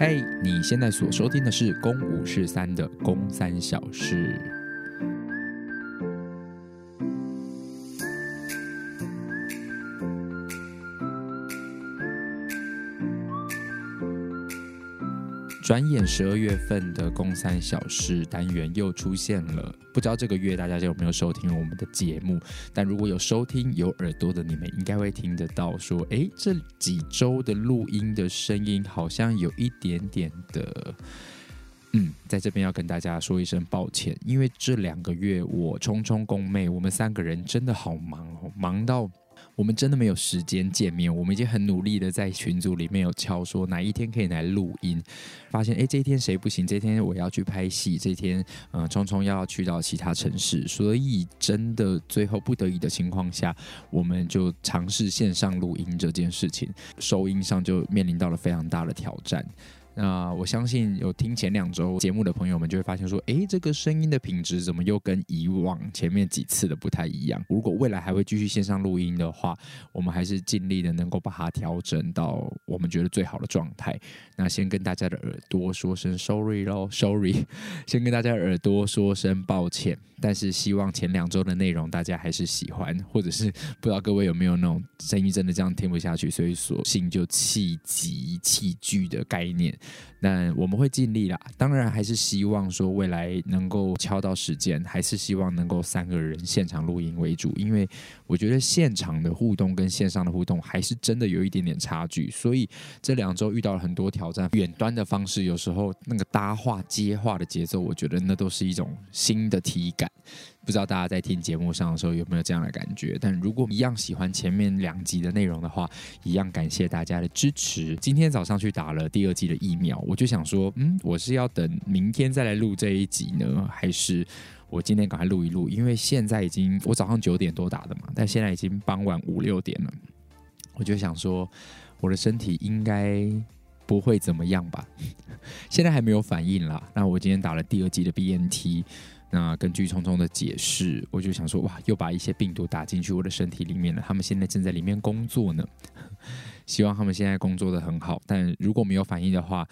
嘿你现在所收听的是《公五是三》的《公三小事》。转眼十二月份的“公三小事”单元又出现了，不知道这个月大家有没有收听我们的节目？但如果有收听有耳朵的你们，应该会听得到说，诶，这几周的录音的声音好像有一点点的，嗯，在这边要跟大家说一声抱歉，因为这两个月我聪聪宫妹，我们三个人真的好忙哦，忙到。我们真的没有时间见面，我们已经很努力的在群组里面有敲说哪一天可以来录音，发现哎，这一天谁不行？这一天我要去拍戏，这一天呃，聪聪要去到其他城市，所以真的最后不得已的情况下，我们就尝试线上录音这件事情，收音上就面临到了非常大的挑战。那我相信有听前两周节目的朋友们就会发现说，哎，这个声音的品质怎么又跟以往前面几次的不太一样？如果未来还会继续线上录音的话，我们还是尽力的能够把它调整到我们觉得最好的状态。那先跟大家的耳朵说声 sorry 喽，sorry，先跟大家的耳朵说声抱歉。但是希望前两周的内容大家还是喜欢，或者是不知道各位有没有那种声音真的这样听不下去，所以索性就弃集弃剧的概念。但我们会尽力啦，当然还是希望说未来能够敲到时间，还是希望能够三个人现场录音为主，因为我觉得现场的互动跟线上的互动还是真的有一点点差距，所以这两周遇到了很多挑战。远端的方式有时候那个搭话接话的节奏，我觉得那都是一种新的体感。不知道大家在听节目上的时候有没有这样的感觉？但如果一样喜欢前面两集的内容的话，一样感谢大家的支持。今天早上去打了第二季的疫苗，我就想说，嗯，我是要等明天再来录这一集呢，还是我今天赶快录一录？因为现在已经我早上九点多打的嘛，但现在已经傍晚五六点了，我就想说，我的身体应该不会怎么样吧？现在还没有反应啦。那我今天打了第二剂的 BNT。那根据聪聪的解释，我就想说，哇，又把一些病毒打进去我的身体里面了。他们现在正在里面工作呢，希望他们现在工作得很好。但如果没有反应的话，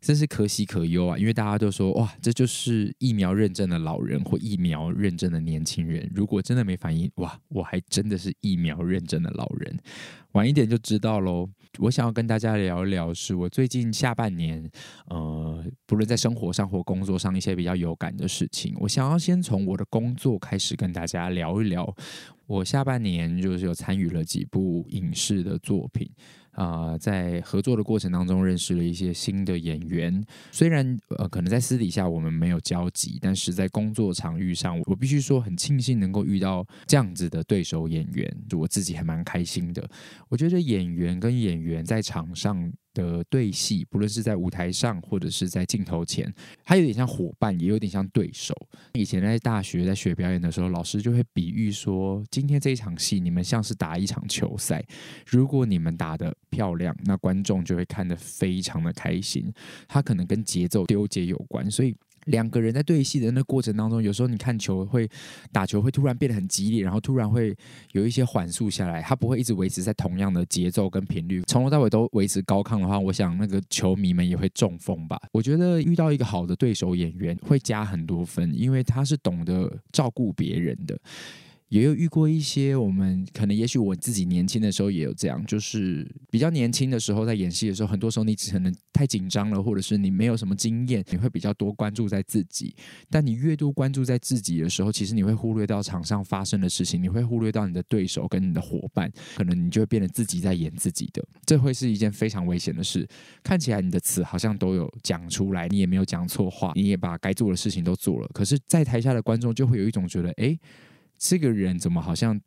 真是可喜可忧啊！因为大家都说，哇，这就是疫苗认证的老人或疫苗认证的年轻人。如果真的没反应，哇，我还真的是疫苗认证的老人。晚一点就知道喽。我想要跟大家聊一聊，是我最近下半年，呃，不论在生活上或工作上一些比较有感的事情。我想要先从我的工作开始跟大家聊一聊。我下半年就是有参与了几部影视的作品。啊、呃，在合作的过程当中，认识了一些新的演员。虽然呃，可能在私底下我们没有交集，但是在工作场域上，我必须说很庆幸能够遇到这样子的对手演员，就我自己还蛮开心的。我觉得演员跟演员在场上。的对戏，不论是在舞台上或者是在镜头前，它有点像伙伴，也有点像对手。以前在大学在学表演的时候，老师就会比喻说，今天这一场戏，你们像是打一场球赛，如果你们打得漂亮，那观众就会看得非常的开心。它可能跟节奏丢节有关，所以。两个人在对戏的那过程当中，有时候你看球会打球会突然变得很激烈，然后突然会有一些缓速下来，他不会一直维持在同样的节奏跟频率，从头到尾都维持高亢的话，我想那个球迷们也会中风吧。我觉得遇到一个好的对手演员会加很多分，因为他是懂得照顾别人的。也有遇过一些，我们可能也许我自己年轻的时候也有这样，就是比较年轻的时候在演戏的时候，很多时候你可能太紧张了，或者是你没有什么经验，你会比较多关注在自己。但你越多关注在自己的时候，其实你会忽略到场上发生的事情，你会忽略到你的对手跟你的伙伴，可能你就会变得自己在演自己的，这会是一件非常危险的事。看起来你的词好像都有讲出来，你也没有讲错话，你也把该做的事情都做了，可是，在台下的观众就会有一种觉得，哎。这个人怎么好像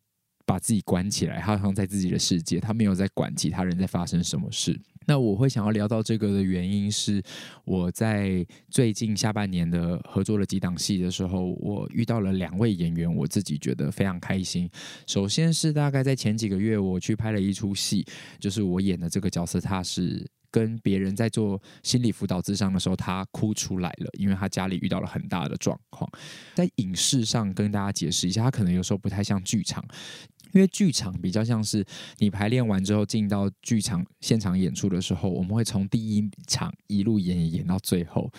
把自己关起来？他好像在自己的世界，他没有在管其他人在发生什么事。那我会想要聊到这个的原因是，我在最近下半年的合作了几档戏的时候，我遇到了两位演员，我自己觉得非常开心。首先是大概在前几个月，我去拍了一出戏，就是我演的这个角色，他是。跟别人在做心理辅导咨商的时候，他哭出来了，因为他家里遇到了很大的状况。在影视上跟大家解释一下，他可能有时候不太像剧场。因为剧场比较像是你排练完之后进到剧场现场演出的时候，我们会从第一场一路演演到最后，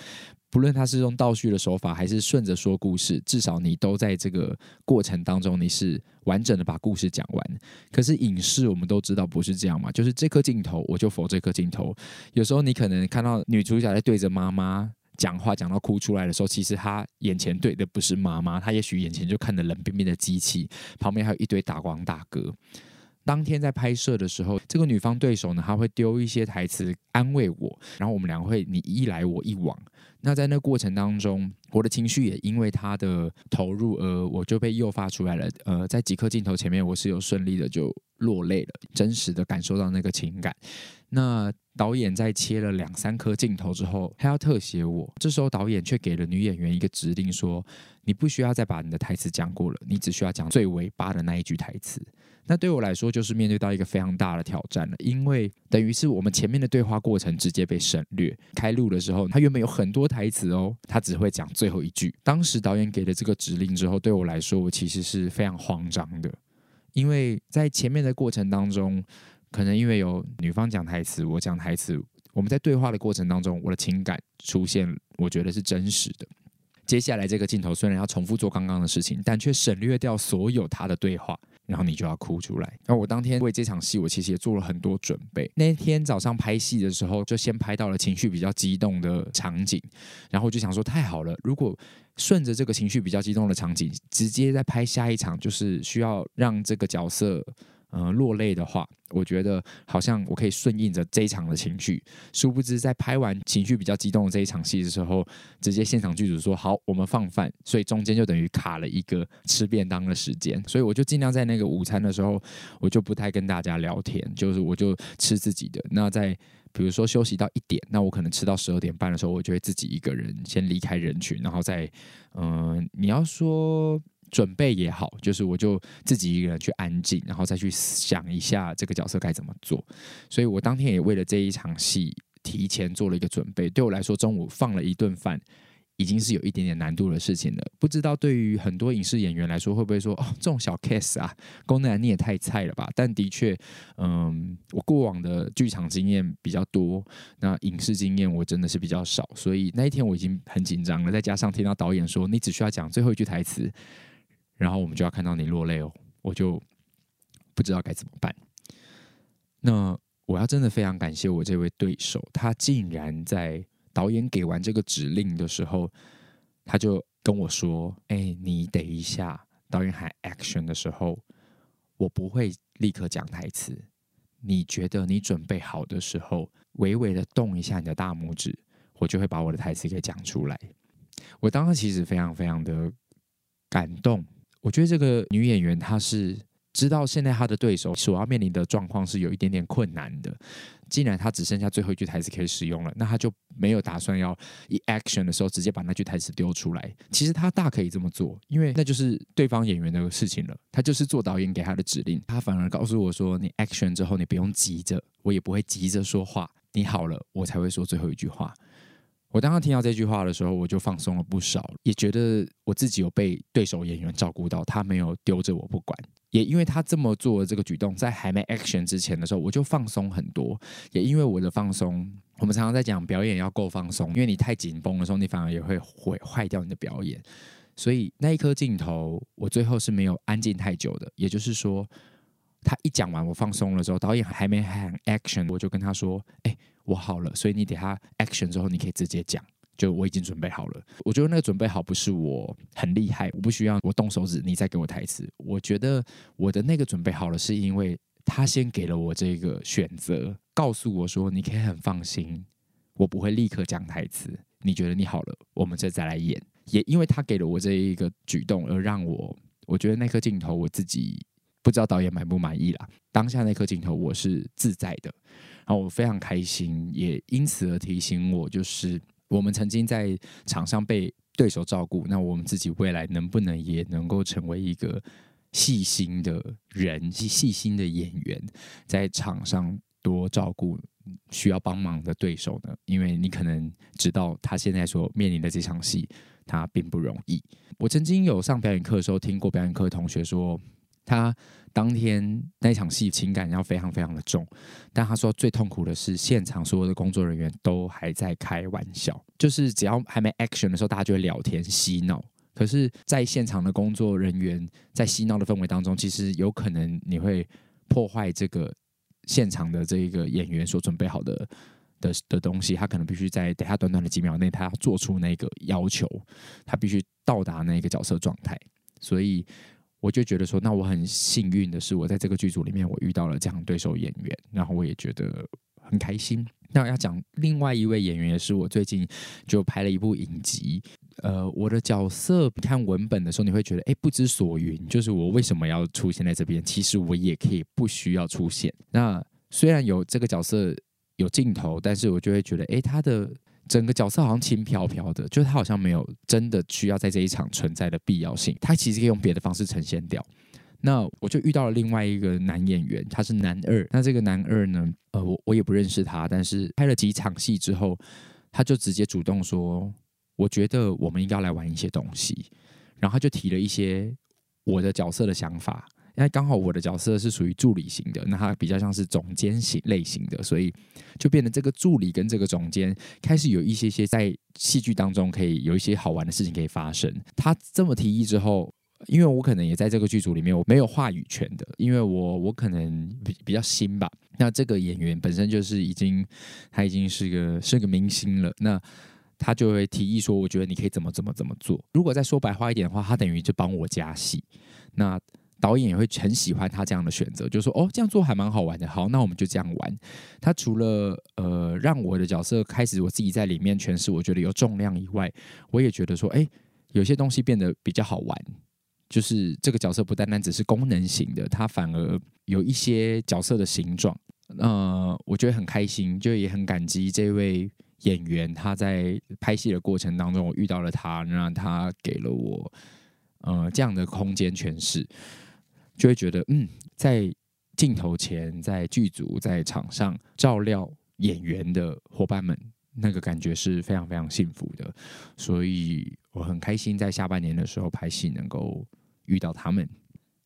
不论他是用倒叙的手法还是顺着说故事，至少你都在这个过程当中你是完整的把故事讲完。可是影视我们都知道不是这样嘛，就是这颗镜头我就否这颗镜头，有时候你可能看到女主角在对着妈妈。讲话讲到哭出来的时候，其实他眼前对的不是妈妈，他也许眼前就看着冷冰冰的机器，旁边还有一堆打光大哥。当天在拍摄的时候，这个女方对手呢，他会丢一些台词安慰我，然后我们两个会你一来我一往。那在那过程当中，我的情绪也因为他的投入而我就被诱发出来了。呃，在几颗镜头前面，我是有顺利的就落泪了，真实的感受到那个情感。那导演在切了两三颗镜头之后，他要特写我，这时候导演却给了女演员一个指令说，说你不需要再把你的台词讲过了，你只需要讲最尾巴的那一句台词。那对我来说，就是面对到一个非常大的挑战了，因为等于是我们前面的对话过程直接被省略。开录的时候，他原本有很多台词哦，他只会讲最后一句。当时导演给了这个指令之后，对我来说，我其实是非常慌张的，因为在前面的过程当中。可能因为有女方讲台词，我讲台词，我们在对话的过程当中，我的情感出现，我觉得是真实的。接下来这个镜头虽然要重复做刚刚的事情，但却省略掉所有他的对话，然后你就要哭出来。那我当天为这场戏，我其实也做了很多准备。那天早上拍戏的时候，就先拍到了情绪比较激动的场景，然后我就想说，太好了，如果顺着这个情绪比较激动的场景，直接再拍下一场，就是需要让这个角色。嗯、呃，落泪的话，我觉得好像我可以顺应着这一场的情绪。殊不知，在拍完情绪比较激动的这一场戏的时候，直接现场剧组说好，我们放饭，所以中间就等于卡了一个吃便当的时间。所以我就尽量在那个午餐的时候，我就不太跟大家聊天，就是我就吃自己的。那在比如说休息到一点，那我可能吃到十二点半的时候，我就会自己一个人先离开人群，然后再嗯、你要说。准备也好，就是我就自己一个人去安静，然后再去想一下这个角色该怎么做。所以我当天也为了这一场戏提前做了一个准备。对我来说，中午放了一顿饭已经是有一点点难度的事情了。不知道对于很多影视演员来说，会不会说哦，这种小 case 啊，宫南你也太菜了吧？但的确，嗯，我过往的剧场经验比较多，那影视经验我真的是比较少，所以那一天我已经很紧张了。再加上听到导演说你只需要讲最后一句台词。然后我们就要看到你落泪哦，我就不知道该怎么办。那我要真的非常感谢我这位对手，他竟然在导演给完这个指令的时候，他就跟我说：“哎，你等一下，导演喊 action 的时候，我不会立刻讲台词。你觉得你准备好的时候，微微的动一下你的大拇指，我就会把我的台词给讲出来。”我当时其实非常非常的感动。我觉得这个女演员她是知道现在她的对手所要面临的状况是有一点点困难的。既然她只剩下最后一句台词可以使用了，那她就没有打算要以 action 的时候直接把那句台词丢出来。其实她大可以这么做，因为那就是对方演员的事情了。她就是做导演给她的指令，她反而告诉我说：“你 action 之后，你不用急着，我也不会急着说话。你好了，我才会说最后一句话。”我当时听到这句话的时候，我就放松了不少，也觉得我自己有被对手演员照顾到，他没有丢着我不管。也因为他这么做的这个举动，在还没 action 之前的时候，我就放松很多。也因为我的放松，我们常常在讲表演要够放松，因为你太紧绷的时候，你反而也会毁坏掉你的表演。所以那一颗镜头，我最后是没有安静太久的。也就是说，他一讲完，我放松了之后，导演还没喊 action，我就跟他说：“哎。”我好了，所以你等下 action 之后，你可以直接讲，就我已经准备好了。我觉得那个准备好不是我很厉害，我不需要我动手指，你再给我台词。我觉得我的那个准备好了，是因为他先给了我这个选择，告诉我说你可以很放心，我不会立刻讲台词。你觉得你好了，我们再再来演。也因为他给了我这一个举动，而让我我觉得那颗镜头我自己不知道导演满不满意啦。当下那颗镜头我是自在的。然后我非常开心，也因此而提醒我，就是我们曾经在场上被对手照顾，那我们自己未来能不能也能够成为一个细心的人、细心的演员，在场上多照顾需要帮忙的对手呢？因为你可能知道他现在所面临的这场戏，他并不容易。我曾经有上表演课的时候，听过表演课的同学说，他当天那场戏情感要非常非常的重，但他说最痛苦的是现场所有的工作人员都还在开玩笑，就是只要还没 action 的时候，大家就会聊天嬉闹。可是，在现场的工作人员在嬉闹的氛围当中，其实有可能你会破坏这个现场的这一个演员所准备好的的的东西。他可能必须在等下短短的几秒内，他要做出那个要求，他必须到达那个角色状态。所以，我就觉得说，那我很幸运的是，我在这个剧组里面，我遇到了这样对手演员，然后我也觉得很开心。那要讲另外一位演员，也是我最近就拍了一部影集。呃，我的角色看文本的时候，你会觉得哎，不知所云，就是我为什么要出现在这边？其实我也可以不需要出现。那虽然有这个角色有镜头，但是我就会觉得，哎，他的整个角色好像轻飘飘的，就是他好像没有真的需要在这一场存在的必要性。他其实可以用别的方式呈现掉。那我就遇到了另外一个男演员，他是男二。那这个男二呢，呃，我我也不认识他，但是拍了几场戏之后，他就直接主动说。我觉得我们应该来玩一些东西，然后他就提了一些我的角色的想法，因为刚好我的角色是属于助理型的，那他比较像是总监型类型的，所以就变得这个助理跟这个总监开始有一些些在戏剧当中可以有一些好玩的事情可以发生。他这么提议之后，因为我可能也在这个剧组里面，我没有话语权的，因为我我可能比比较新吧。那这个演员本身就是已经他已经是个是个明星了，那。他就会提议说：“我觉得你可以怎么怎么怎么做。”如果再说白话一点的话，他等于就帮我加戏。那导演也会很喜欢他这样的选择，就说：“哦，这样做还蛮好玩的。好，那我们就这样玩。”他除了呃让我的角色开始我自己在里面诠释，我觉得有重量以外，我也觉得说：“哎，有些东西变得比较好玩。”就是这个角色不单单只是功能型的，他反而有一些角色的形状。呃，我觉得很开心，就也很感激这位。演员他在拍戏的过程当中，我遇到了他，让他给了我呃这样的空间诠释，就会觉得嗯，在镜头前、在剧组、在场上照料演员的伙伴们，那个感觉是非常非常幸福的，所以我很开心在下半年的时候拍戏能够遇到他们。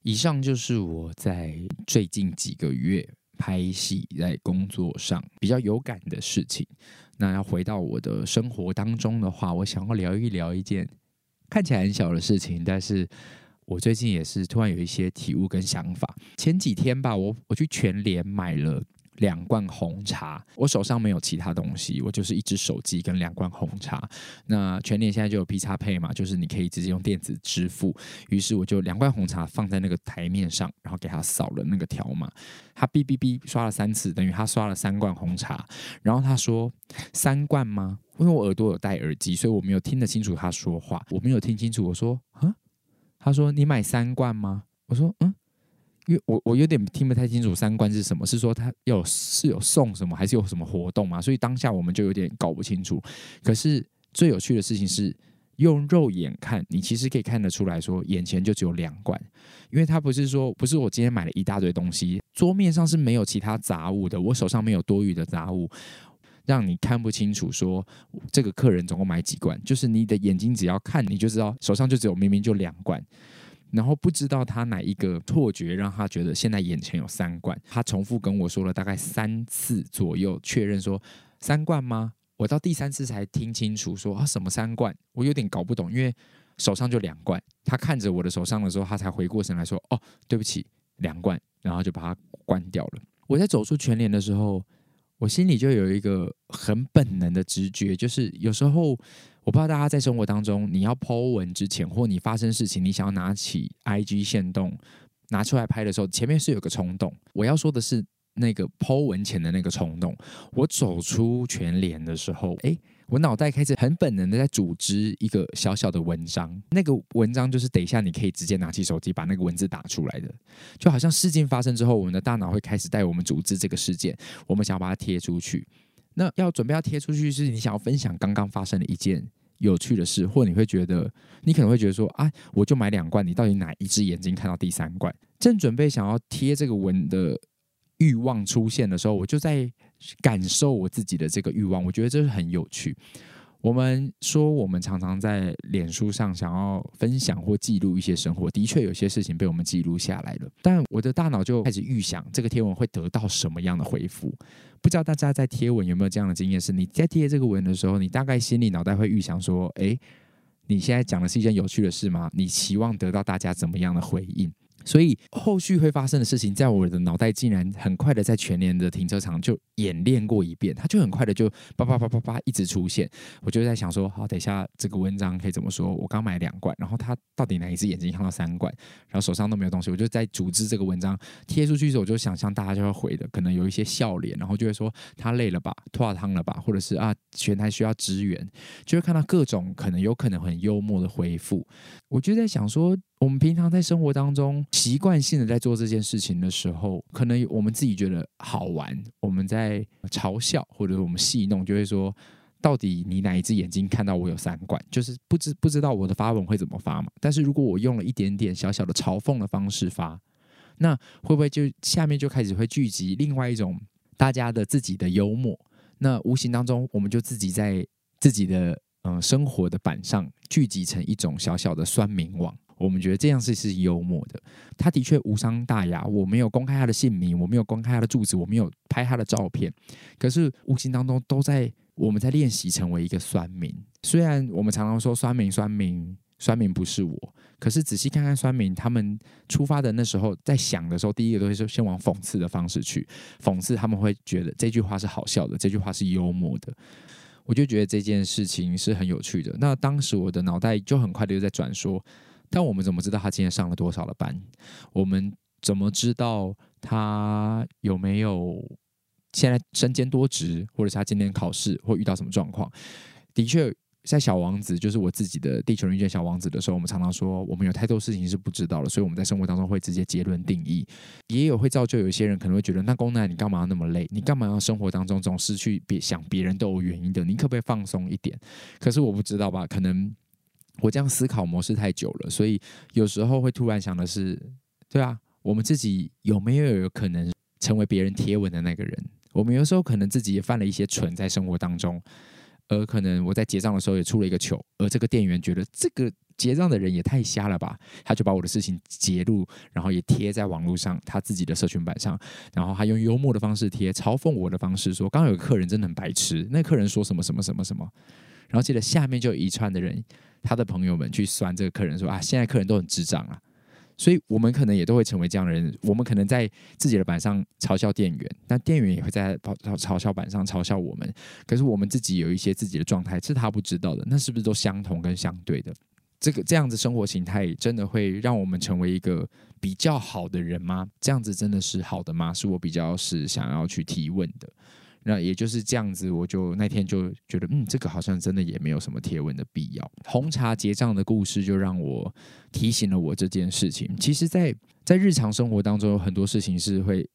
以上就是我在最近几个月。拍戏在工作上比较有感的事情，那要回到我的生活当中的话，我想要聊一聊一件看起来很小的事情，但是我最近也是突然有一些体悟跟想法。前几天吧，我我去全联买了。两罐红茶，我手上没有其他东西，我就是一只手机跟两罐红茶。那全联现在就有 PXPay 嘛，就是你可以直接用电子支付。于是我就两罐红茶放在那个台面上，然后给他扫了那个条码。他哔哔哔刷了三次，等于他刷了三罐红茶。然后他说：“三罐吗？”因为我耳朵有戴耳机，所以我没有听得清楚他说话。我没有听清楚，我说：“啊？”他说：“你买三罐吗？”我说：“嗯。”因为我我有点听不太清楚三罐是什么，是说他有是有送什么，还是有什么活动嘛？所以当下我们就有点搞不清楚。可是最有趣的事情是，用肉眼看，你其实可以看得出来说，眼前就只有两罐，因为他不是说不是我今天买了一大堆东西，桌面上是没有其他杂物的，我手上没有多余的杂物，让你看不清楚说这个客人总共买几罐，就是你的眼睛只要看你就知道手上就只有明明就两罐。然后不知道他哪一个错觉让他觉得现在眼前有三罐，他重复跟我说了大概三次左右，确认说三罐吗？我到第三次才听清楚说啊什么三罐，我有点搞不懂，因为手上就两罐。他看着我的手上的时候，他才回过神来说哦对不起两罐，然后就把它关掉了。我在走出全联的时候，我心里就有一个很本能的直觉，就是有时候。我不知道大家在生活当中，你要 po 文之前，或你发生事情，你想要拿起 IG 限动拿出来拍的时候，前面是有个冲动。我要说的是那个 po 文前的那个冲动。我走出全脸的时候，诶，我脑袋开始很本能的在组织一个小小的文章。那个文章就是等一下你可以直接拿起手机把那个文字打出来的，就好像事件发生之后，我们的大脑会开始带我们组织这个事件，我们想要把它贴出去。那要准备要贴出去，是你想要分享刚刚发生的一件。有趣的事，或你会觉得，你可能会觉得说，啊，我就买两罐，你到底哪一只眼睛看到第三罐？正准备想要贴这个文的欲望出现的时候，我就在感受我自己的这个欲望，我觉得这是很有趣。我们说，我们常常在脸书上想要分享或记录一些生活，的确有些事情被我们记录下来了。但我的大脑就开始预想这个贴文会得到什么样的回复。不知道大家在贴文有没有这样的经验？是你在贴这个文的时候，你大概心里脑袋会预想说：“诶，你现在讲的是一件有趣的事吗？你期望得到大家怎么样的回应？”所以后续会发生的事情，在我的脑袋竟然很快的在全联的停车场就演练过一遍，它就很快的就叭叭叭叭叭一直出现。我就在想说，好，等一下这个文章可以怎么说？我刚买两罐，然后他到底哪一只眼睛看到三罐，然后手上都没有东西，我就在组织这个文章贴出去的时候，我就想象大家就会回的，可能有一些笑脸，然后就会说他累了吧，脱了汤了吧，或者是啊，全台需要支援，就会看到各种可能有可能很幽默的回复。我就在想说。我们平常在生活当中习惯性的在做这件事情的时候，可能我们自己觉得好玩，我们在嘲笑或者我们戏弄，就会说，到底你哪一只眼睛看到我有三罐？就是不知不知道我的发文会怎么发嘛。但是如果我用了一点点小小的嘲讽的方式发，那会不会就下面就开始会聚集另外一种大家的自己的幽默？那无形当中，我们就自己在自己的嗯生活的板上聚集成一种小小的酸民网。我们觉得这样是是幽默的，他的确无伤大雅。我没有公开他的姓名，我没有公开他的住址，我没有拍他的照片。可是无形当中都在我们在练习成为一个酸民。虽然我们常常说酸民、酸民、酸民不是我，可是仔细看看酸民，他们出发的那时候在想的时候，第一个都是先往讽刺的方式去讽刺，他们会觉得这句话是好笑的，这句话是幽默的。我就觉得这件事情是很有趣的。那当时我的脑袋就很快的就在转说。但我们怎么知道他今天上了多少的班？我们怎么知道他有没有现在身兼多职，或者是他今天考试或遇到什么状况？的确，在小王子就是我自己的地球人遇见小王子的时候，我们常常说我们有太多事情是不知道的，所以我们在生活当中会直接结论定义，也有会造就有些人可能会觉得，那宫南你干嘛要那么累？你干嘛要生活当中总是去别想别人都有原因的？你可不可以放松一点？可是我不知道吧，可能。我这样思考模式太久了，所以有时候会突然想的是，对啊，我们自己有没有有可能成为别人贴文的那个人？我们有时候可能自己也犯了一些蠢，在生活当中，而可能我在结账的时候也出了一个糗，而这个店员觉得这个结账的人也太瞎了吧，他就把我的事情截录，然后也贴在网络上他自己的社群版上，然后他用幽默的方式贴，嘲讽我的方式说，刚刚有个客人真的很白痴，那客人说什么什么什么什么，然后记得下面就有一串的人。他的朋友们去酸这个客人说啊，现在客人都很智障啊，所以我们可能也都会成为这样的人。我们可能在自己的板上嘲笑店员，但店员也会在嘲笑板上嘲笑我们。可是我们自己有一些自己的状态是他不知道的，那是不是都相同跟相对的？这个这样子生活形态真的会让我们成为一个比较好的人吗？这样子真的是好的吗？是我比较是想要去提问的。那也就是这样子，我就那天就觉得，嗯，这个好像真的也没有什么贴文的必要。红茶结账的故事就让我提醒了我这件事情。其实在，在日常生活当中，有很多事情是会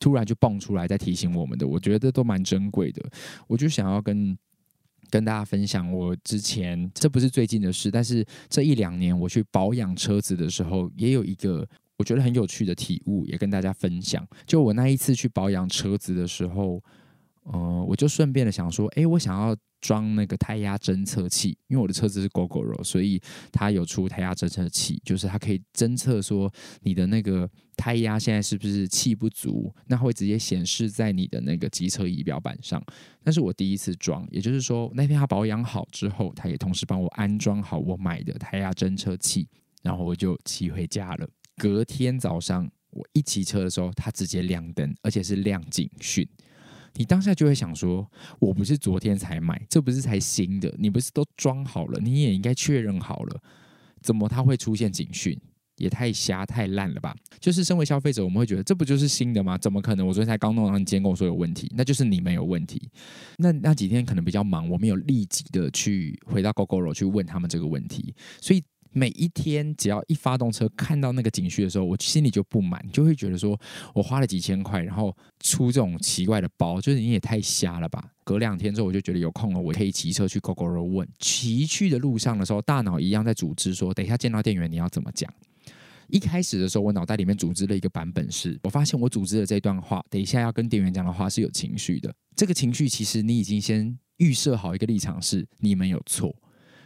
突然就蹦出来，在提醒我们的。我觉得都蛮珍贵的。我就想要跟跟大家分享，我之前这不是最近的事，但是这一两年我去保养车子的时候，也有一个。我觉得很有趣的体悟，也跟大家分享。就我那一次去保养车子的时候，呃，我就顺便的想说，诶，我想要装那个胎压侦测器，因为我的车子是 Gogoro，所以它有出胎压侦测器，就是它可以侦测说你的那个胎压现在是不是气不足，那会直接显示在你的那个机车仪表板上。那是我第一次装，也就是说那天它保养好之后，它也同时帮我安装好我买的胎压侦测器，然后我就骑回家了。隔天早上，我一骑车的时候，它直接亮灯，而且是亮警讯。你当下就会想说：“我不是昨天才买，这不是才新的？你不是都装好了？你也应该确认好了，怎么它会出现警讯？也太瞎太烂了吧！”就是身为消费者，我们会觉得这不就是新的吗？怎么可能？我昨天才刚弄，然后你今天跟我说有问题，那就是你们有问题。那那几天可能比较忙，我没有立即的去回到 Gogoro 去问他们这个问题，所以。每一天只要一发动车看到那个景区的时候，我心里就不满，就会觉得说我花了几千块，然后出这种奇怪的包，就是你也太瞎了吧。隔两天之后，我就觉得有空了，我可以骑车去 g o g o 问。骑去的路上的时候，大脑一样在组织说，等一下见到店员你要怎么讲。一开始的时候，我脑袋里面组织了一个版本是，我发现我组织的这段话，等一下要跟店员讲的话是有情绪的。这个情绪其实你已经先预设好一个立场是你们有错。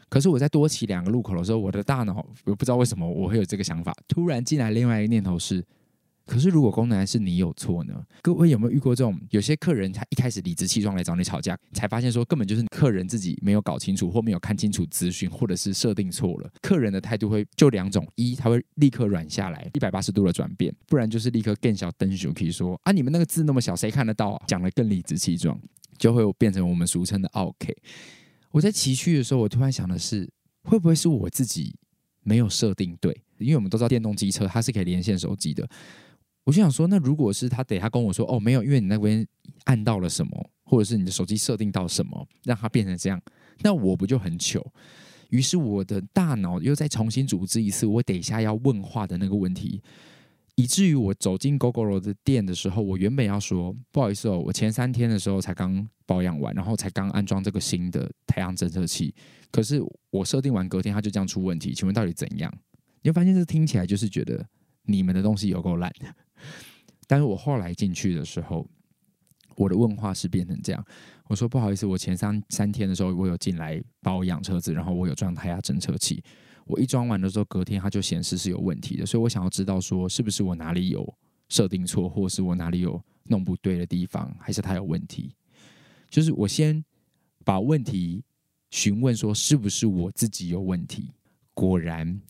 可是我在多骑两个路口的时候，我的大脑我不知道为什么我会有这个想法，突然进来另外一个念头是。可是，如果功能还是你有错呢？各位有没有遇过这种？有些客人他一开始理直气壮来找你吵架，才发现说根本就是客人自己没有搞清楚，或没有看清楚资讯，或者是设定错了。客人的态度会就两种：一，他会立刻软下来，一百八十度的转变；不然就是立刻更小灯熊可以说啊，你们那个字那么小，谁看得到啊？讲得更理直气壮，就会变成我们俗称的 OK。我在骑去的时候，我突然想的是，会不会是我自己没有设定对？因为我们都知道电动机车它是可以连线手机的。我就想说，那如果是他得他跟我说，哦，没有，因为你那边按到了什么，或者是你的手机设定到什么，让它变成这样，那我不就很糗？于是我的大脑又再重新组织一次，我等一下要问话的那个问题，以至于我走进 Gogoro 的店的时候，我原本要说，不好意思哦，我前三天的时候才刚保养完，然后才刚安装这个新的太阳侦测器，可是我设定完隔天它就这样出问题，请问到底怎样？你会发现这听起来就是觉得你们的东西有够烂。但是我后来进去的时候，我的问话是变成这样：我说不好意思，我前三三天的时候，我有进来保养车子，然后我有装胎压侦测器。我一装完的时候，隔天它就显示是有问题的，所以我想要知道说，是不是我哪里有设定错，或是我哪里有弄不对的地方，还是它有问题？就是我先把问题询问说，是不是我自己有问题？果然，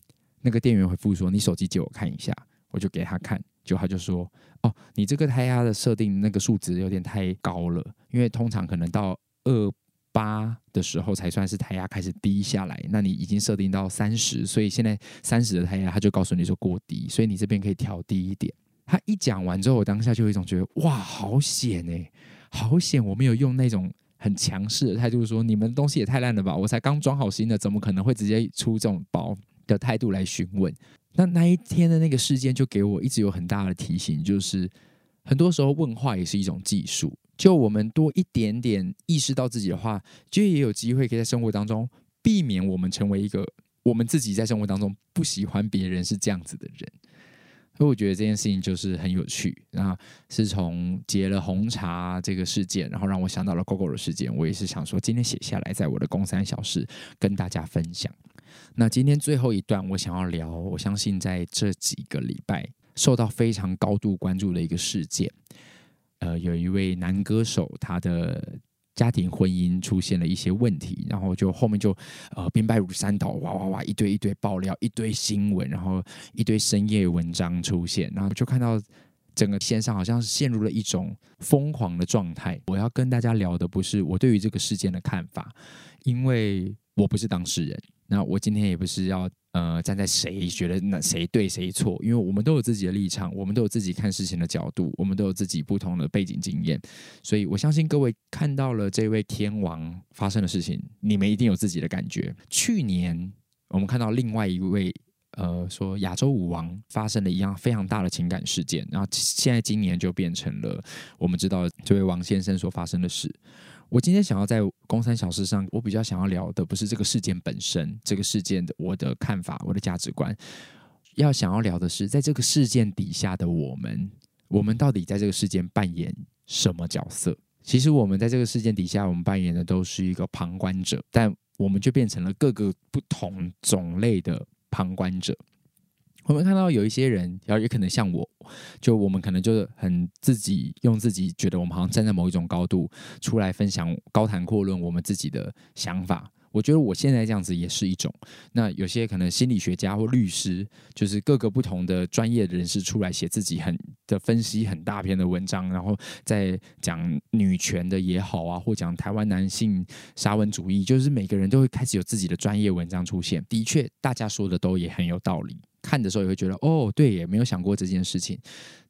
那个店员回复说：“你手机借我看一下。”我就给他看。就他就说哦，你这个胎压的设定那个数值有点太高了，因为通常可能到二八的时候才算是胎压开始低下来，那你已经设定到三十，所以现在三十的胎压他就告诉你说过低，所以你这边可以调低一点。他一讲完之后，我当下就有一种觉得哇，好险哎、好险我没有用那种很强势的态度说你们东西也太烂了吧，我才刚装好新的，怎么可能会直接出这种包的态度来询问。那那一天的那个事件就给我一直有很大的提醒，就是很多时候问话也是一种技术。就我们多一点点意识到自己的话，就也有机会可以在生活当中避免我们成为一个我们自己在生活当中不喜欢别人是这样子的人。所以我觉得这件事情就是很有趣。那是从结了红茶这个事件，然后让我想到了狗狗的事件。我也是想说，今天写下来，在我的公三小事跟大家分享。那今天最后一段，我想要聊，我相信在这几个礼拜受到非常高度关注的一个事件，呃，有一位男歌手，他的家庭婚姻出现了一些问题，然后就后面就呃兵败如山倒，哇哇哇，一堆一堆爆料，一堆新闻，然后一堆深夜文章出现，然后就看到整个线上好像是陷入了一种疯狂的状态。我要跟大家聊的不是我对于这个事件的看法，因为我不是当事人。那我今天也不是要呃站在谁觉得那谁对谁错，因为我们都有自己的立场，我们都有自己看事情的角度，我们都有自己不同的背景经验，所以我相信各位看到了这位天王发生的事情，你们一定有自己的感觉。去年我们看到另外一位呃说亚洲舞王发生了一样非常大的情感事件，然后现在今年就变成了我们知道这位王先生所发生的事。我今天想要在公三小事上，我比较想要聊的不是这个事件本身，这个事件的我的看法，我的价值观，要想要聊的是，在这个事件底下的我们，我们到底在这个事件扮演什么角色？其实我们在这个事件底下，我们扮演的都是一个旁观者，但我们就变成了各个不同种类的旁观者。我们看到有一些人，然后也可能像我，就我们可能就是很自己用自己觉得我们好像站在某一种高度出来分享高谈阔论我们自己的想法。我觉得我现在这样子也是一种。那有些可能心理学家或律师，就是各个不同的专业人士出来写自己很的分析很大篇的文章，然后在讲女权的也好啊，或讲台湾男性沙文主义，就是每个人都会开始有自己的专业文章出现。的确，大家说的都也很有道理。看的时候也会觉得哦，对，也没有想过这件事情。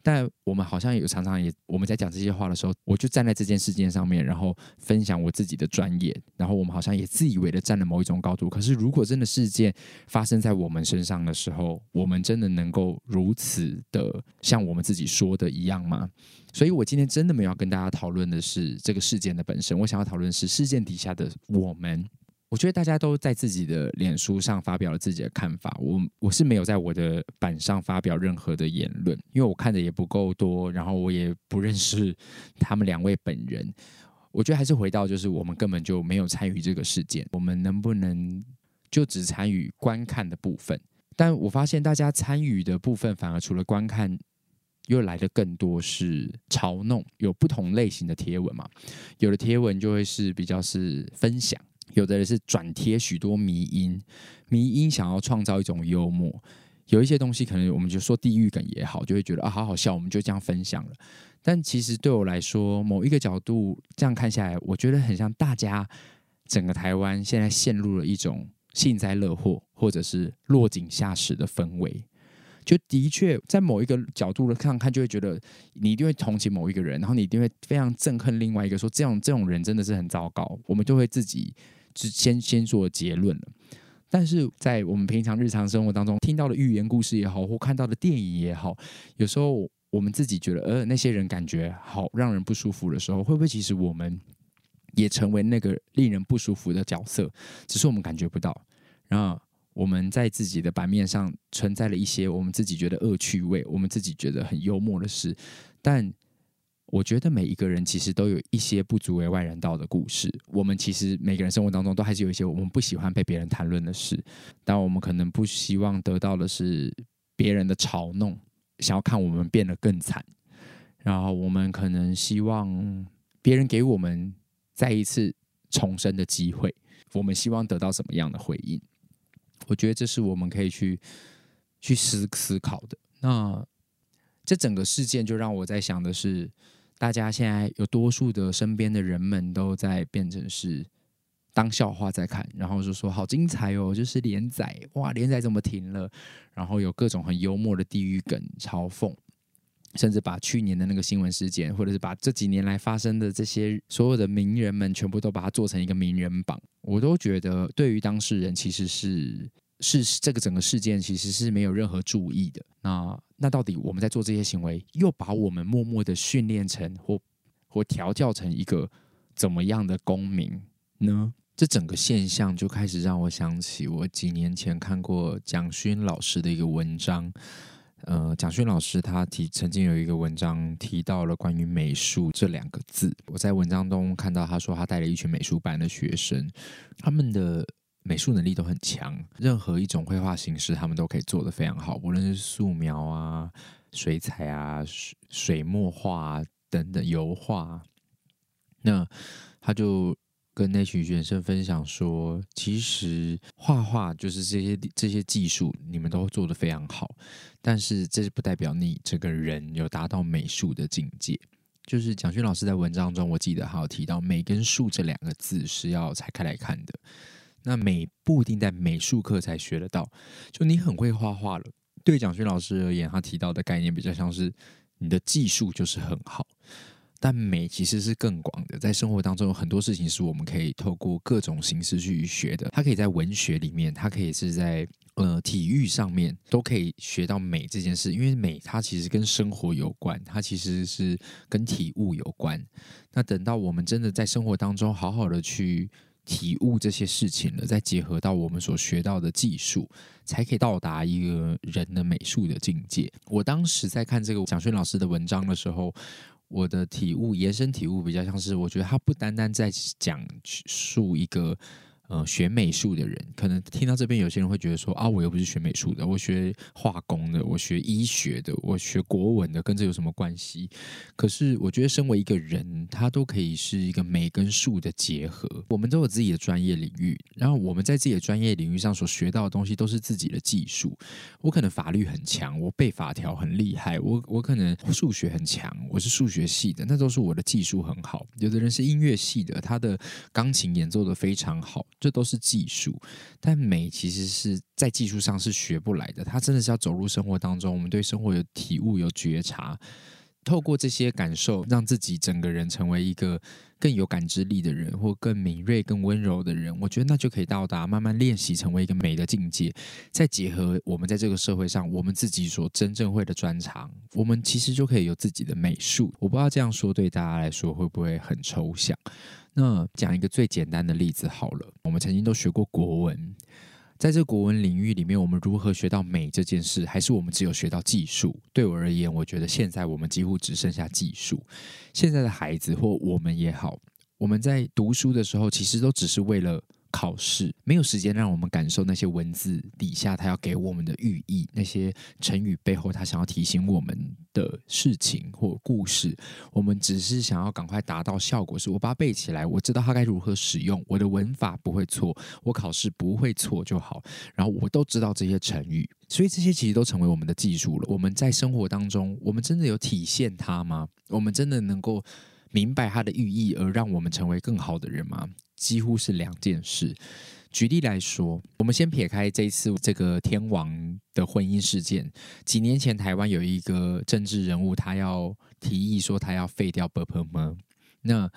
但我们好像也常常也我们在讲这些话的时候，我就站在这件事件上面，然后分享我自己的专业，然后我们好像也自以为的站了某一种高度。可是如果真的事件发生在我们身上的时候，我们真的能够如此的像我们自己说的一样吗？所以我今天真的没有要跟大家讨论的是这个事件的本身，我想要讨论是事件底下的我们。我觉得大家都在自己的脸书上发表了自己的看法，我我是没有在我的板上发表任何的言论，因为我看的也不够多，然后我也不认识 他们两位本人。我觉得还是回到就是我们根本就没有参与这个事件，我们能不能就只参与观看的部分？但我发现大家参与的部分反而除了观看，又来的更多是嘲弄，有不同类型的贴文嘛，有的贴文就会是比较是分享。有的人是转贴许多迷因，迷因想要创造一种幽默，有一些东西可能我们就说地狱梗也好，就会觉得啊好好笑，我们就这样分享了。但其实对我来说，某一个角度这样看下来，我觉得很像大家整个台湾现在陷入了一种幸灾乐祸或者是落井下石的氛围。就的确在某一个角度的上看，就会觉得你一定会同情某一个人，然后你一定会非常憎恨另外一个，说这种这种人真的是很糟糕，我们就会自己。是先先做结论了，但是在我们平常日常生活当中听到的寓言故事也好，或看到的电影也好，有时候我们自己觉得，呃，那些人感觉好让人不舒服的时候，会不会其实我们也成为那个令人不舒服的角色？只是我们感觉不到。然后我们在自己的版面上存在了一些我们自己觉得恶趣味，我们自己觉得很幽默的事，但。我觉得每一个人其实都有一些不足为外人道的故事。我们其实每个人生活当中都还是有一些我们不喜欢被别人谈论的事，但我们可能不希望得到的是别人的嘲弄，想要看我们变得更惨。然后我们可能希望别人给我们再一次重生的机会。我们希望得到什么样的回应？我觉得这是我们可以去去思思考的。那这整个事件就让我在想的是。大家现在有多数的身边的人们都在变成是当笑话在看，然后就说好精彩哦，就是连载哇，连载怎么停了？然后有各种很幽默的地狱梗嘲讽，甚至把去年的那个新闻事件，或者是把这几年来发生的这些所有的名人们，全部都把它做成一个名人榜。我都觉得对于当事人其实是。是这个整个事件其实是没有任何注意的。那那到底我们在做这些行为，又把我们默默的训练成或或调教成一个怎么样的公民呢？这整个现象就开始让我想起我几年前看过蒋勋老师的一个文章。呃，蒋勋老师他提曾经有一个文章提到了关于美术这两个字。我在文章中看到他说他带了一群美术班的学生，他们的。美术能力都很强，任何一种绘画形式，他们都可以做得非常好，无论是素描啊、水彩啊、水水墨画等等油画。那他就跟那群学生分享说，其实画画就是这些这些技术，你们都做得非常好，但是这不代表你这个人有达到美术的境界。就是蒋勋老师在文章中，我记得还有提到“美”跟“术”这两个字是要拆开来看的。那美不一定在美术课才学得到，就你很会画画了。对蒋勋老师而言，他提到的概念比较像是你的技术就是很好，但美其实是更广的，在生活当中有很多事情是我们可以透过各种形式去学的。它可以在文学里面，它可以是在呃体育上面，都可以学到美这件事。因为美它其实跟生活有关，它其实是跟体悟有关。那等到我们真的在生活当中好好的去。体悟这些事情了，再结合到我们所学到的技术，才可以到达一个人的美术的境界。我当时在看这个蒋勋老师的文章的时候，我的体悟延伸体悟比较像是，我觉得他不单单在讲述一个。呃，学美术的人可能听到这边，有些人会觉得说啊，我又不是学美术的，我学化工的，我学医学的，我学国文的，跟这有什么关系？可是我觉得，身为一个人，他都可以是一个美跟术的结合。我们都有自己的专业领域，然后我们在自己的专业领域上所学到的东西，都是自己的技术。我可能法律很强，我背法条很厉害，我我可能数学很强，我是数学系的，那都是我的技术很好。有的人是音乐系的，他的钢琴演奏得非常好。这都是技术，但美其实是在技术上是学不来的。它真的是要走入生活当中，我们对生活有体悟、有觉察，透过这些感受，让自己整个人成为一个更有感知力的人，或更敏锐、更温柔的人。我觉得那就可以到达慢慢练习成为一个美的境界。再结合我们在这个社会上，我们自己所真正会的专长，我们其实就可以有自己的美术。我不知道这样说对大家来说会不会很抽象。那讲一个最简单的例子好了，我们曾经都学过国文。在这国文领域里面，我们如何学到美这件事，还是我们只有学到技术？对我而言，我觉得现在我们几乎只剩下技术。现在的孩子或我们也好，我们在读书的时候，其实都只是为了。考试没有时间让我们感受那些文字底下他要给我们的寓意，那些成语背后他想要提醒我们的事情或故事。我们只是想要赶快达到效果，是我把它背起来，我知道它该如何使用，我的文法不会错，我考试不会错就好。然后我都知道这些成语，所以这些其实都成为我们的技术了。我们在生活当中，我们真的有体现它吗？我们真的能够明白它的寓意，而让我们成为更好的人吗？几乎是两件事。举例来说，我们先撇开这一次这个天王的婚姻事件。几年前，台湾有一个政治人物，他要提议说他要废掉 “bubble” 吗？那，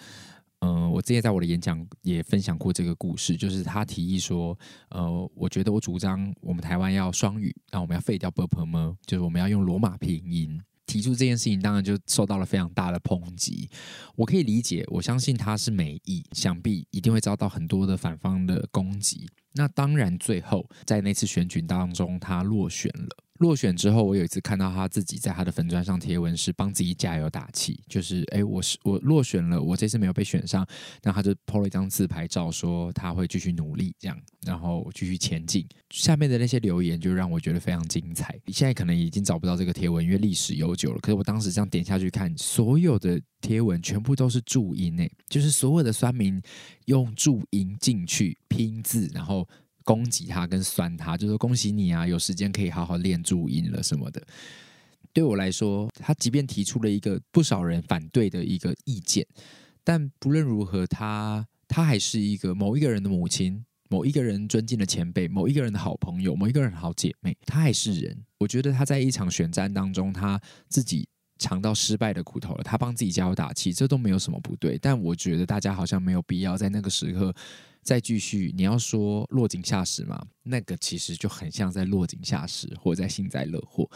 呃，我之前在我的演讲也分享过这个故事，就是他提议说，呃，我觉得我主张我们台湾要双语，那我们要废掉 “bubble” 吗？就是我们要用罗马拼音。提出这件事情，当然就受到了非常大的抨击。我可以理解，我相信他是美意，想必一定会遭到很多的反方的攻击。那当然，最后在那次选举当中，他落选了。落选之后，我有一次看到他自己在他的粉砖上贴文，是帮自己加油打气，就是哎，我是我落选了，我这次没有被选上，那他就 po 了一张自拍照，说他会继续努力，这样，然后继续前进。下面的那些留言就让我觉得非常精彩。现在可能已经找不到这个贴文，因为历史悠久了。可是我当时这样点下去看，所有的贴文全部都是注音诶，就是所有的酸民用注音进去拼字，然后。攻击他跟酸他，就说恭喜你啊，有时间可以好好练注音了什么的。对我来说，他即便提出了一个不少人反对的一个意见，但不论如何，他他还是一个某一个人的母亲，某一个人尊敬的前辈，某一个人的好朋友，某一个人的好姐妹，他还是人。我觉得他在一场选战当中，他自己尝到失败的苦头了，他帮自己加油打气，这都没有什么不对。但我觉得大家好像没有必要在那个时刻。再继续，你要说落井下石嘛？那个其实就很像在落井下石，或者在幸灾乐祸。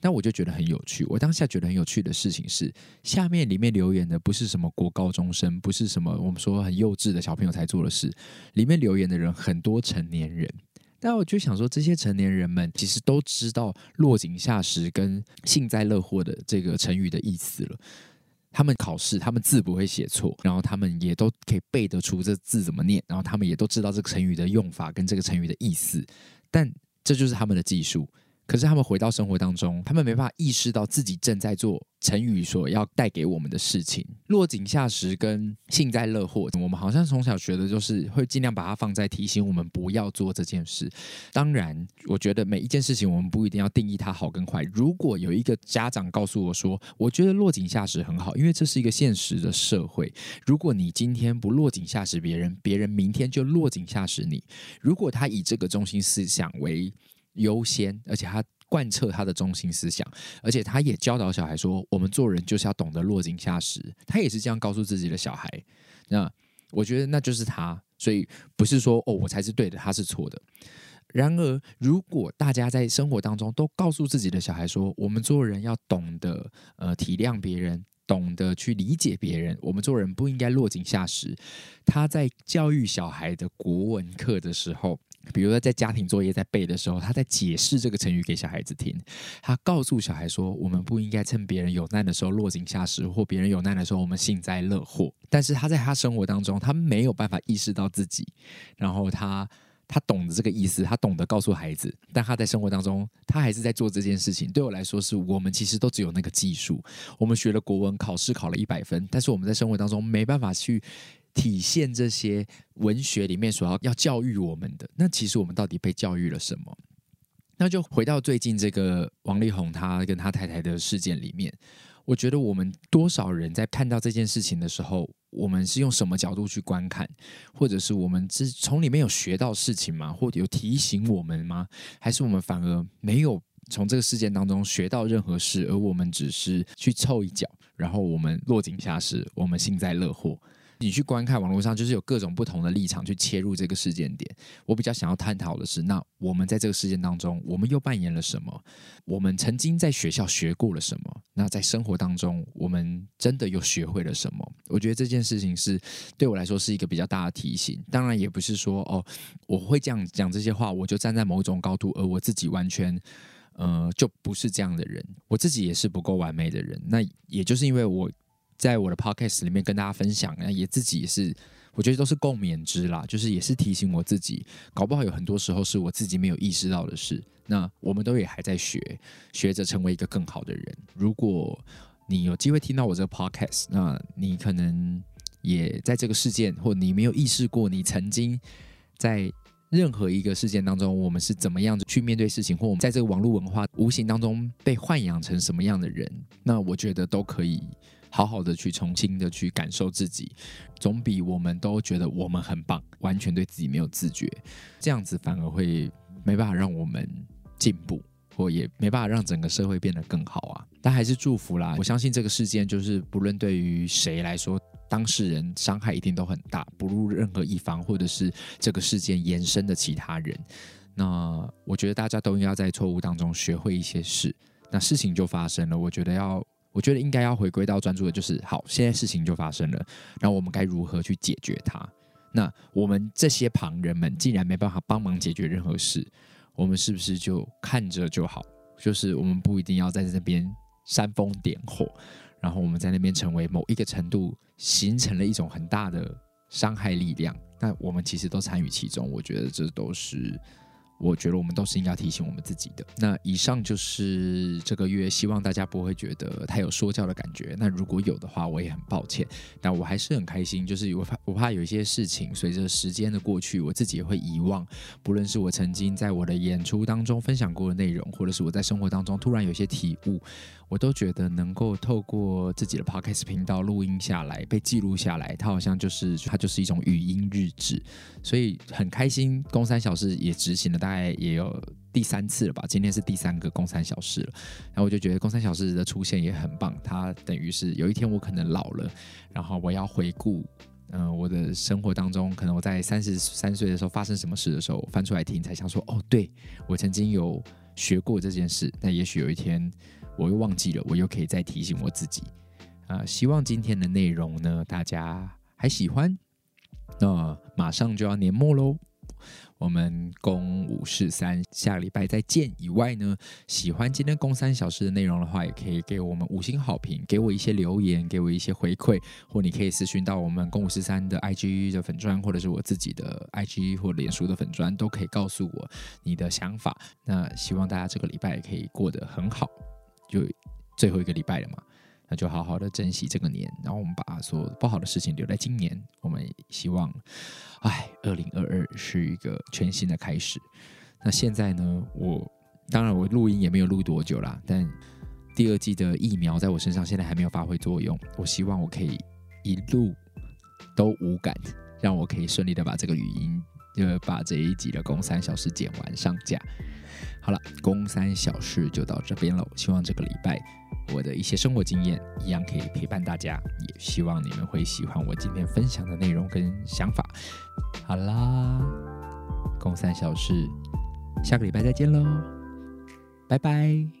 但我就觉得很有趣。我当下觉得很有趣的事情是，下面里面留言的不是什么国高中生，不是什么我们说很幼稚的小朋友才做的事。里面留言的人很多成年人。但我就想说，这些成年人们其实都知道落井下石跟幸灾乐祸的这个成语的意思了。他们考试，他们字不会写错，然后他们也都可以背得出这字怎么念，然后他们也都知道这个成语的用法跟这个成语的意思，但这就是他们的技术。可是他们回到生活当中，他们没办法意识到自己正在做成语所要带给我们的事情。落井下石跟幸灾乐祸，我们好像从小学的就是会尽量把它放在提醒我们不要做这件事。当然，我觉得每一件事情我们不一定要定义它好跟坏。如果有一个家长告诉我说，我觉得落井下石很好，因为这是一个现实的社会。如果你今天不落井下石别人，别人明天就落井下石你。如果他以这个中心思想为优先，而且他贯彻他的中心思想，而且他也教导小孩说，我们做人就是要懂得落井下石。他也是这样告诉自己的小孩。那我觉得那就是他，所以不是说哦，我才是对的，他是错的。然而，如果大家在生活当中都告诉自己的小孩说，我们做人要懂得呃体谅别人，懂得去理解别人，我们做人不应该落井下石。他在教育小孩的国文课的时候。比如说，在家庭作业在背的时候，他在解释这个成语给小孩子听。他告诉小孩说：“我们不应该趁别人有难的时候落井下石，或别人有难的时候我们幸灾乐祸。”但是他在他生活当中，他没有办法意识到自己。然后他他懂得这个意思，他懂得告诉孩子，但他在生活当中，他还是在做这件事情。对我来说，是我们其实都只有那个技术。我们学了国文，考试考了一百分，但是我们在生活当中没办法去。体现这些文学里面所要要教育我们的，那其实我们到底被教育了什么？那就回到最近这个王力宏他跟他太太的事件里面，我觉得我们多少人在看到这件事情的时候，我们是用什么角度去观看，或者是我们是从里面有学到事情吗？或者有提醒我们吗？还是我们反而没有从这个事件当中学到任何事，而我们只是去凑一脚，然后我们落井下石，我们幸灾乐祸。你去观看网络上，就是有各种不同的立场去切入这个事件点。我比较想要探讨的是，那我们在这个事件当中，我们又扮演了什么？我们曾经在学校学过了什么？那在生活当中，我们真的又学会了什么？我觉得这件事情是对我来说是一个比较大的提醒。当然，也不是说哦，我会这样讲这些话，我就站在某种高度，而我自己完全呃就不是这样的人。我自己也是不够完美的人。那也就是因为我。在我的 podcast 里面跟大家分享，也自己也是，我觉得都是共勉之啦，就是也是提醒我自己，搞不好有很多时候是我自己没有意识到的事。那我们都也还在学，学着成为一个更好的人。如果你有机会听到我这个 podcast，那你可能也在这个事件，或你没有意识过，你曾经在任何一个事件当中，我们是怎么样去面对事情，或我们在这个网络文化无形当中被豢养成什么样的人，那我觉得都可以。好好的去重新的去感受自己，总比我们都觉得我们很棒，完全对自己没有自觉，这样子反而会没办法让我们进步，或也没办法让整个社会变得更好啊。但还是祝福啦，我相信这个事件就是不论对于谁来说，当事人伤害一定都很大，不论任何一方，或者是这个事件延伸的其他人。那我觉得大家都应该在错误当中学会一些事，那事情就发生了。我觉得要。我觉得应该要回归到专注的，就是好，现在事情就发生了，然后我们该如何去解决它？那我们这些旁人们既然没办法帮忙解决任何事，我们是不是就看着就好？就是我们不一定要在这边煽风点火，然后我们在那边成为某一个程度形成了一种很大的伤害力量，那我们其实都参与其中。我觉得这都是。我觉得我们都是应该提醒我们自己的。那以上就是这个月，希望大家不会觉得太有说教的感觉。那如果有的话，我也很抱歉。但我还是很开心，就是我怕我怕有一些事情随着时间的过去，我自己也会遗忘。不论是我曾经在我的演出当中分享过的内容，或者是我在生活当中突然有些体悟。我都觉得能够透过自己的 podcast 频道录音下来，被记录下来，它好像就是它就是一种语音日志，所以很开心。公三小时也执行了大概也有第三次了吧，今天是第三个公三小时了。然后我就觉得公三小时的出现也很棒，它等于是有一天我可能老了，然后我要回顾，嗯、我的生活当中，可能我在三十三岁的时候发生什么事的时候，翻出来听，才想说，哦，对，我曾经有学过这件事。那也许有一天。我又忘记了，我又可以再提醒我自己啊、呃！希望今天的内容呢，大家还喜欢。那马上就要年末喽，我们公五四三下个礼拜再见。以外呢，喜欢今天公三小时的内容的话，也可以给我们五星好评，给我一些留言，给我一些回馈，或你可以私讯到我们公五四三的 IG 的粉砖，或者是我自己的 IG 或脸书的粉砖，都可以告诉我你的想法。那希望大家这个礼拜也可以过得很好。就最后一个礼拜了嘛，那就好好的珍惜这个年，然后我们把所有不好的事情留在今年。我们希望，哎，二零二二是一个全新的开始。那现在呢，我当然我录音也没有录多久啦，但第二季的疫苗在我身上现在还没有发挥作用。我希望我可以一路都无感，让我可以顺利的把这个语音，就把这一集的公三小时剪完上架。好了，公三小事就到这边喽。希望这个礼拜我的一些生活经验一样可以陪伴大家，也希望你们会喜欢我今天分享的内容跟想法。好啦，公三小事，下个礼拜再见喽，拜拜。